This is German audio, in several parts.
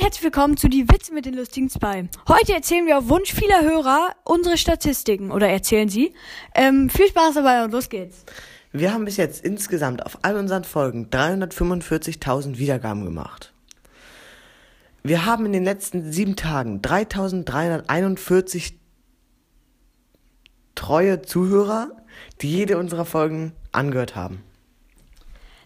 herzlich willkommen zu Die Witze mit den lustigen Zwei. Heute erzählen wir auf Wunsch vieler Hörer unsere Statistiken oder erzählen sie. Ähm, viel Spaß dabei und los geht's. Wir haben bis jetzt insgesamt auf all unseren Folgen 345.000 Wiedergaben gemacht. Wir haben in den letzten sieben Tagen 3.341 treue Zuhörer, die jede unserer Folgen angehört haben.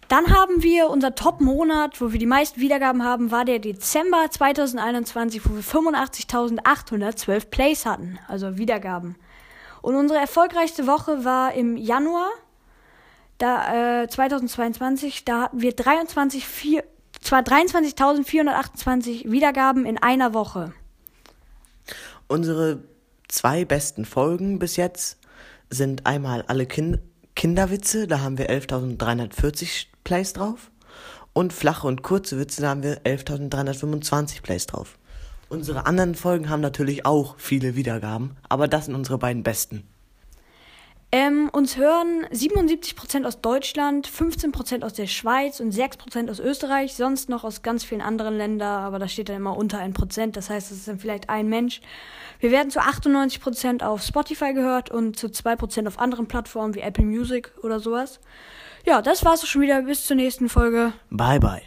Dann haben wir unser Top-Monat, wo wir die meisten Wiedergaben haben, war der Dezember 2021, wo wir 85.812 Plays hatten, also Wiedergaben. Und unsere erfolgreichste Woche war im Januar da, äh, 2022. Da hatten wir 23, zwar 23.428 Wiedergaben in einer Woche. Unsere zwei besten Folgen bis jetzt sind einmal alle kind Kinderwitze, da haben wir 11.340 Plays drauf. Und flache und kurze Witze, da haben wir 11.325 Plays drauf. Unsere anderen Folgen haben natürlich auch viele Wiedergaben, aber das sind unsere beiden besten. Ähm, uns hören 77% aus Deutschland, 15% aus der Schweiz und 6% aus Österreich, sonst noch aus ganz vielen anderen Ländern, aber da steht dann immer unter 1%, das heißt, es ist dann vielleicht ein Mensch. Wir werden zu 98% auf Spotify gehört und zu 2% auf anderen Plattformen wie Apple Music oder sowas. Ja, das war's auch schon wieder. Bis zur nächsten Folge. Bye, bye.